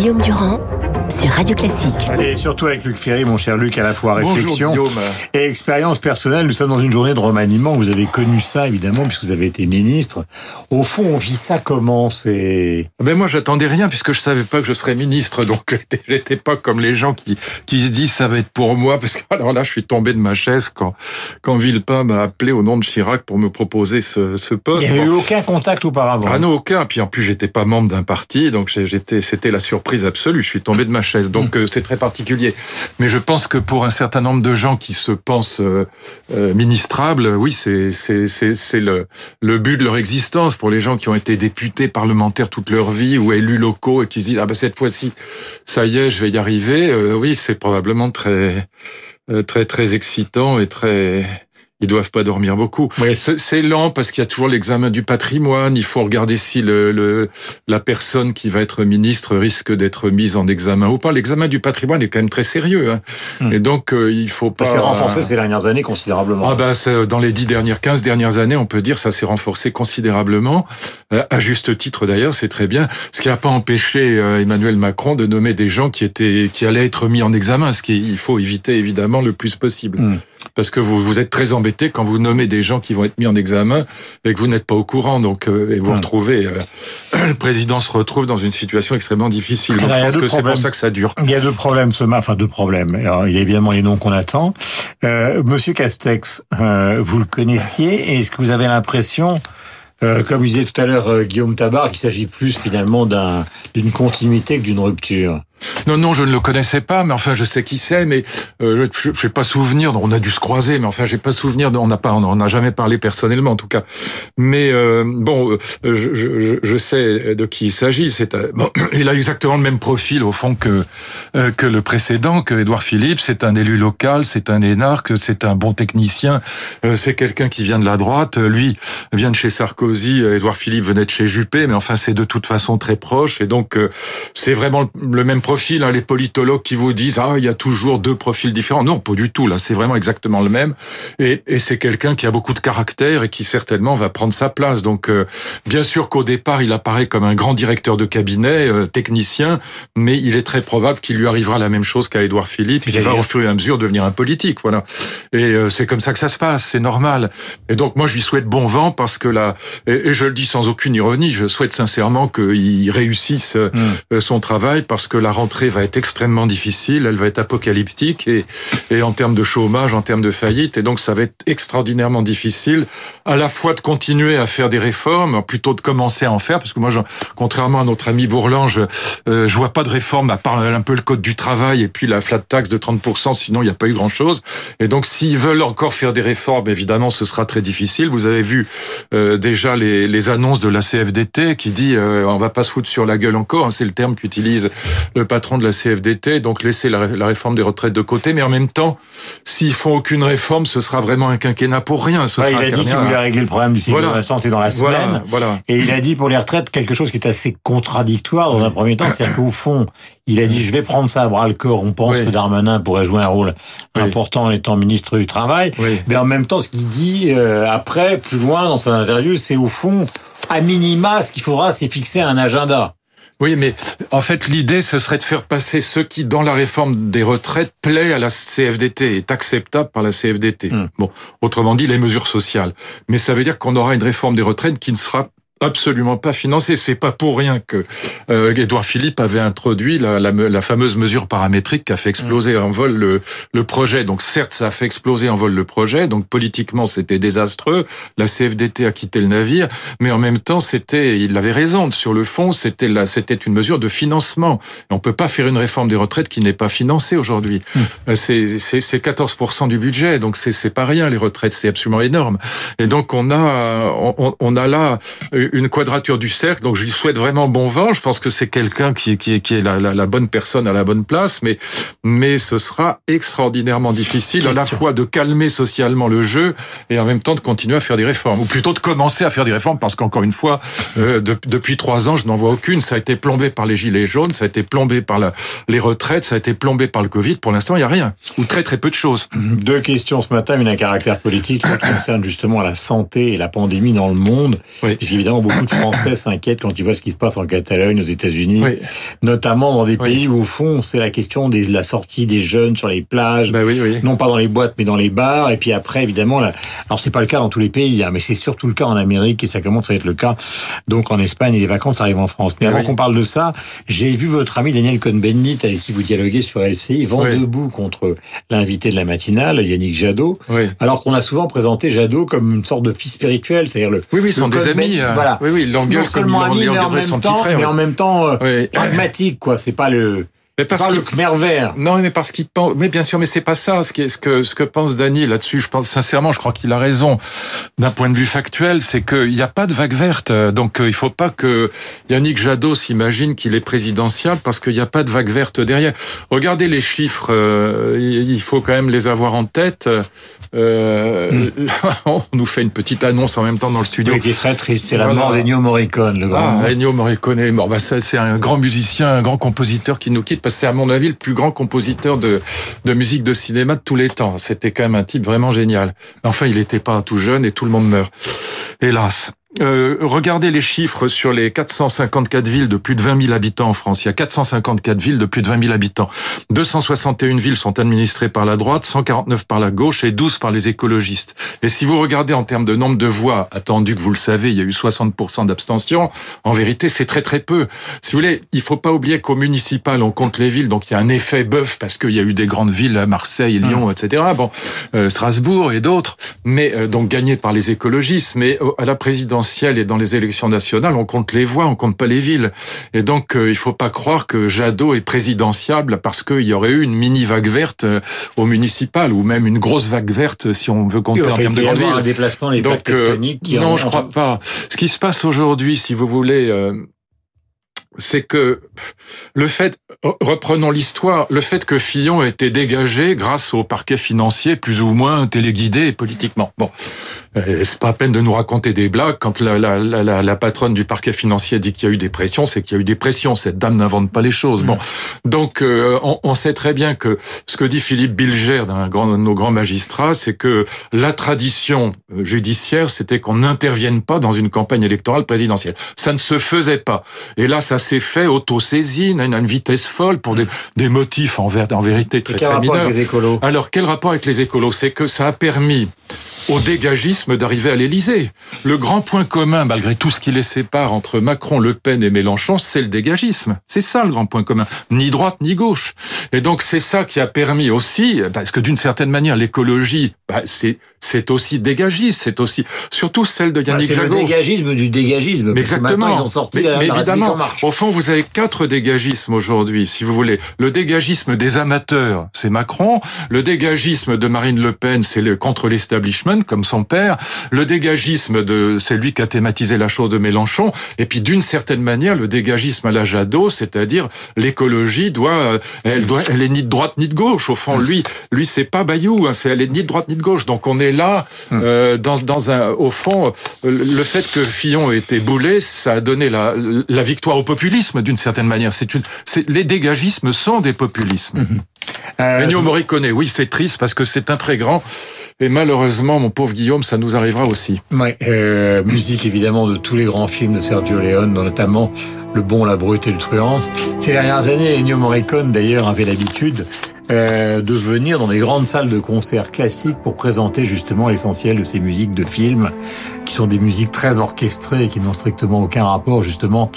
Guillaume Durand Radio Classique. Allez, surtout avec Luc Ferry, mon cher Luc, à la fois réflexion Bonjour, Guillaume. et expérience personnelle. Nous sommes dans une journée de remaniement. Vous avez connu ça, évidemment, puisque vous avez été ministre. Au fond, on vit ça comment C'est Ben moi, j'attendais rien puisque je savais pas que je serais ministre, donc j'étais- pas comme les gens qui qui se disent ça va être pour moi, parce que alors là, je suis tombé de ma chaise quand quand Villepin m'a appelé au nom de Chirac pour me proposer ce, ce poste. il n'y avait eu aucun contact auparavant. Ah non, aucun. Puis en plus, j'étais pas membre d'un parti, donc j'étais, c'était la surprise absolue. Je suis tombé de ma chaise, donc euh, c'est très particulier. Mais je pense que pour un certain nombre de gens qui se pensent euh, euh, ministrables, oui, c'est c'est le le but de leur existence. Pour les gens qui ont été députés, parlementaires toute leur vie ou élus locaux et qui se disent ah ben cette fois-ci, ça y est, je vais y arriver. euh, oui, c'est probablement très euh, très très excitant et très ils doivent pas dormir beaucoup. Oui. C'est lent parce qu'il y a toujours l'examen du patrimoine. Il faut regarder si le, le- la personne qui va être ministre risque d'être mise en examen ou pas. L'examen du patrimoine est quand même très sérieux. Hein. Hmm. Et donc, euh, il faut pas... Ça s'est renforcé ces dernières années considérablement. Ah bah, c'est- dans les dix dernières, 15 dernières années, on peut dire ça s'est renforcé considérablement, Euh, à juste titre d'ailleurs, c'est très bien. Ce qui n'a pas empêché euh, Emmanuel Macron de nommer des gens qui étaient, qui allaient être mis en examen, ce qu'il faut éviter évidemment le plus possible. Hmm. Parce que vous, vous êtes très embêté quand vous nommez des gens qui vont être mis en examen et que vous n'êtes pas au courant, donc euh, et vous retrouvez, euh, le président se retrouve dans une situation extrêmement difficile. Donc, je pense que c'est pour ça que ça dure. Il y a deux problèmes ce matin, enfin deux problèmes. Alors, il y a évidemment les noms qu'on attend. Euh, Monsieur Castex, euh, vous le connaissiez et est-ce que vous avez l'impression, euh, comme disait tout à l'heure euh, Guillaume Tabar, qu'il s'agit plus finalement d'un- d'une continuité que d'une rupture? Non, non, je ne le connaissais pas, mais enfin, je sais qui c'est, mais euh, je n'ai pas souvenir. On a dû se croiser, mais enfin, j'ai pas souvenir. On n'a pas, on n'a jamais parlé personnellement, en tout cas. Mais euh, bon, euh, je, je, je- sais de qui il s'agit. C'est un- bon, il a exactement le même profil au fond que euh, que le précédent, que Édouard Philippe. C'est un élu local, c'est un énarque, c'est un bon technicien. euh, c'est quelqu'un qui vient de la droite. Euh, Lui vient de chez Sarkozy. euh, Édouard Philippe venait de chez Juppé, mais enfin, c'est de toute façon très proche. Et donc, euh, c'est vraiment le même profil. Hein, les politologues qui vous disent ah il y a toujours deux profils différents. Non, pas du tout. Là, c'est vraiment exactement le même. Et, et c'est quelqu'un qui a beaucoup de caractère et qui certainement va prendre sa place. Donc, euh, bien sûr qu'au départ, il apparaît comme un grand directeur de cabinet, euh, technicien, mais il est très probable qu'il lui arrivera la même chose qu'à Édouard Philippe, qui va au fur et à mesure devenir un politique. Voilà. Et euh, c'est comme ça que ça se passe. C'est normal. Et donc, moi, je lui souhaite bon vent parce que là, et, et je le dis sans aucune ironie, je souhaite sincèrement qu'il réussisse euh, son travail parce que la rentrée va être extrêmement difficile, elle va être apocalyptique et, et en termes de chômage, en termes de faillite, et donc ça va être extraordinairement difficile à la fois de continuer à faire des réformes, plutôt de commencer à en faire, parce que moi, je, contrairement à notre ami Bourlange, euh, je vois pas de réforme à part un peu le code du travail et puis la flat tax de 30%, sinon il n'y a pas eu grand-chose. Et donc s'ils veulent encore faire des réformes, évidemment, ce sera très difficile. Vous avez vu euh, déjà les, les annonces de la CFDT qui dit euh, on va pas se foutre sur la gueule encore, hein, c'est le terme qu'utilise le patron de la CFDT, donc laisser la, la réforme des retraites de côté, mais en même temps, s'ils font aucune réforme, ce sera vraiment un quinquennat pour rien. Ce Ouais, Il a dit qu'il voulait régler le problème du cycle Voilà. de la santé dans la semaine. Voilà, voilà. Et il a dit pour les retraites quelque chose qui est assez contradictoire dans un premier temps, c'est-à-dire qu'au fond, il a dit je vais prendre ça à bras le corps. On pense Oui. que Darmanin pourrait jouer un rôle Oui. important en étant ministre du travail, Oui. mais en même temps, ce qu'il dit euh, après, plus loin dans son interview, c'est au fond, à minima, ce qu'il faudra, c'est fixer un agenda. Oui, mais en fait, l'idée, ce serait de faire passer ce qui, dans la réforme des retraites, plaît à la CFDT, est acceptable par la CFDT. Hmm. Bon, autrement dit, les mesures sociales. Mais ça veut dire qu'on aura une réforme des retraites qui ne sera absolument pas financée. C'est pas pour rien que euh, Édouard Philippe avait introduit la, la, la fameuse mesure paramétrique qui a fait exploser en vol le, le projet. Donc certes, ça a fait exploser en vol le projet. Donc politiquement, c'était désastreux. La CFDT a quitté le navire, mais en même temps, c'était, il avait raison. Sur le fond, c'était là, c'était une mesure de financement. Et on peut pas faire une réforme des retraites qui n'est pas financée aujourd'hui. Euh, C'est, c'est, c'est 14% du budget, donc c'est, c'est pas rien les retraites, c'est absolument énorme. Et donc on a, on, on a là une quadrature du cercle. Donc je lui souhaite vraiment bon vent. Je pense que c'est quelqu'un qui, est- qui est, qui est la, la, la bonne personne à la bonne place, mais mais ce sera extraordinairement difficile à la fois de calmer socialement le jeu et en même temps de continuer à faire des réformes, ou plutôt de commencer à faire des réformes, parce qu'encore une fois, euh, de- depuis trois ans, je n'en vois aucune. Ça a été plombé par les gilets jaunes, ça a été plombé par la, les retraites, ça a été plombé par le Covid. Pour l'instant, il n'y a rien, ou très très peu de choses. Deux questions ce matin, une à caractère politique, l'autre concerne justement la santé et la pandémie dans le monde. Oui. Puisqu'évidemment, évidemment, beaucoup de Français s'inquiètent quand ils voient ce qui se passe en Catalogne, aux États-Unis, notamment dans des pays où, au fond, c'est la question de la sortie des jeunes sur les plages, bah oui, non pas dans les boîtes, mais dans les bars. Et puis après, évidemment, là, alors c'est pas le cas dans tous les pays, hein, mais c'est surtout le cas en Amérique et ça commence à être le cas. Donc en Espagne, et les vacances arrivent en France. Mais Ah avant qu'on parle de ça, j'ai vu votre ami Daniel Cohn-Bendit avec qui vous dialoguez sur LCI, vent debout contre l'invité de la matinale, Yannick Jadot. Alors qu'on a souvent présenté Jadot comme une sorte de fils spirituel, c'est-à-dire le. Oui, oui, ils sont des amis. euh, Voilà. Oui, oui, non comme il mais en même temps, mais en même temps pragmatique, quoi. C'est pas le, Mais parce le Khmer vert. Non, mais parce qu'il pense. Mais bien sûr, mais c'est pas ça. Ce, qui est, ce que ce que pense Dany là-dessus, je pense sincèrement, je crois qu'il a raison. D'un point de vue factuel, c'est qu'il n'y a pas de vague verte. Donc, euh, il faut pas que Yannick Jadot s'imagine qu'il est présidentiel parce qu'il n'y a pas de vague verte derrière. Regardez les chiffres. euh, il faut quand même les avoir en tête. Euh, on nous fait une petite annonce en même temps dans le studio. Oui, qui est très triste. C'est la Voilà. mort d'Ennio Morricone, le grand. Ah, Ennio Morricone est mort. Bah, ça, c'est un grand musicien, un grand compositeur qui nous quitte c'est à mon avis le plus grand compositeur de, musique de cinéma de tous les temps. C'était quand même un type vraiment génial. Enfin, il n'était pas tout jeune et tout le monde meurt. Hélas. Euh, regardez les chiffres sur les 454 villes de plus de 20 000 habitants en France. Il y a 454 villes de plus de 20 000 habitants. 261 villes sont administrées par la droite, 149 par la gauche et 12 par les écologistes. Et si vous regardez en termes de nombre de voix, attendu que vous le savez, il y a eu 60% d'abstention. En vérité, c'est très très peu. Si vous voulez, il faut pas oublier qu'au municipal, on compte les villes, donc il y a un effet bœuf parce qu'il y a eu des grandes villes, à Marseille, Lyon, etc. Bon, euh, Strasbourg et d'autres, mais euh, donc gagnées par les écologistes. Mais euh, à la présidentielle et dans les élections nationales, on compte les voix, on compte pas les villes. Et donc, euh, il faut pas croire que Jadot est présidentiable parce qu'il y aurait eu une mini vague verte euh, au municipal ou même une grosse vague verte si on veut compter en termes de grandes avoir un déplacement des plaques Donc, euh, qui non, je crois pas. Ce qui se passe aujourd'hui, si vous voulez, euh, c'est que le fait, reprenons l'histoire, le fait que Fillon ait été dégagé grâce au parquet financier plus ou moins téléguidé politiquement. Bon, c'est pas à peine de nous raconter des blagues. Quand la, la, la, la, la patronne du parquet financier dit qu'il y a eu des pressions, c'est qu'il y a eu des pressions. Cette dame n'invente pas les choses. Bon, donc euh, on, on sait très bien que ce que dit Philippe Bilger, d'un grand, de nos grands magistrats, c'est que la tradition euh, judiciaire, c'était qu'on n'intervienne pas dans une campagne électorale présidentielle. Ça ne se faisait pas. Et là, ça s'est fait auto-saisine à une, vitesse folle pour des, des motifs en, ver- en vérité très, Et quel très rapport mineurs. avec les écolos? Alors, quel rapport avec les écolos? C'est que ça a permis au dégagisme d'arriver à l'Élysée. Le grand point commun, malgré tout ce qui les sépare entre Macron, Le Pen et Mélenchon, c'est le dégagisme. C'est ça le grand point commun. Ni droite ni gauche. Et donc c'est ça qui a permis aussi, parce que d'une certaine manière, l'écologie, bah, c'est c'est aussi dégagiste, c'est aussi surtout celle de Bah, Yannick C'est le dégagisme du dégagisme. Mais parce que exactement. ils ont sorti mais, la, mais la République évidemment, en marche. au fond, vous avez quatre dégagismes aujourd'hui, si vous voulez. Le dégagisme des amateurs, c'est Macron. Le dégagisme de Marine Le Pen, c'est le contre l'establishment, comme son père. Le dégagisme de, c'est lui qui a thématisé la chose de Mélenchon. Et puis, d'une certaine manière, le dégagisme à la Jadot, c'est-à-dire l'écologie doit, euh, elle doit, elle est ni de droite ni de gauche. Au fond, lui, lui, c'est pas Bayou, hein, c'est elle est ni de droite ni de gauche. Donc, on est là, euh, dans, dans un, au fond, euh, le fait que Fillon ait été boulé, ça a donné la, la victoire au populisme d'une certaine manière. C'est une, c'est, les dégagismes sont des populismes. Euh, Ennio Morricone, oui, c'est triste parce que c'est un très grand. Et malheureusement, mon pauvre Guillaume, ça nous arrivera aussi. Ouais, euh, musique évidemment de tous les grands films de Sergio Leone, notamment Le Bon, la Brute et le Truand. Ces dernières années, Ennio Morricone d'ailleurs avait l'habitude euh, de venir dans des grandes salles de concert classiques pour présenter justement l'essentiel de ces musiques de films, qui sont des musiques très orchestrées et qui n'ont strictement aucun rapport justement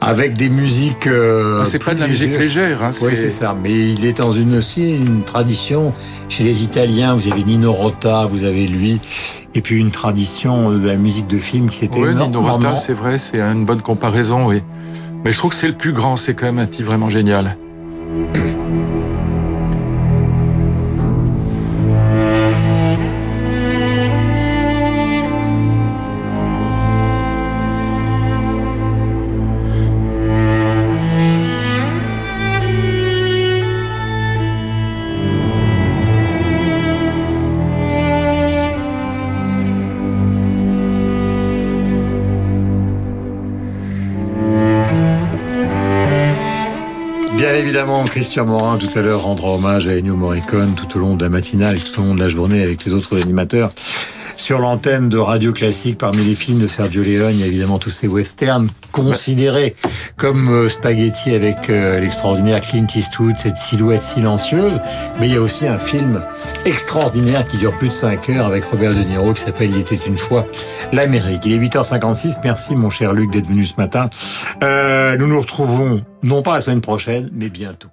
avec des musiques. euh, Ah, c'est pas de la musique légère. Hein, Oui, c'est ça. Mais il est dans une aussi une tradition chez les Italiens. Vous avez Nino Rota, vous avez lui, et puis une tradition de la musique de film qui s'était Oui, Nino énormément- Rota, c'est vrai, c'est une bonne comparaison, oui. Mais je trouve que c'est le plus grand, c'est quand même un type vraiment génial. Bien évidemment, Christian Morin tout à l'heure rendra hommage à Ennio Morricone tout au long de la matinale et tout au long de la journée avec les autres animateurs sur l'antenne de Radio Classique. Parmi les films de Sergio Leone, il y a évidemment tous ces westerns considérés comme euh, spaghetti avec euh, l'extraordinaire Clint Eastwood, cette silhouette silencieuse. Mais il y a aussi un film extraordinaire qui dure plus de 5 heures avec Robert De Niro qui s'appelle Il était une fois l'Amérique. Il est 8h56. Merci mon cher Luc d'être venu ce matin. Euh, nous nous retrouvons non pas la semaine prochaine, mais bientôt.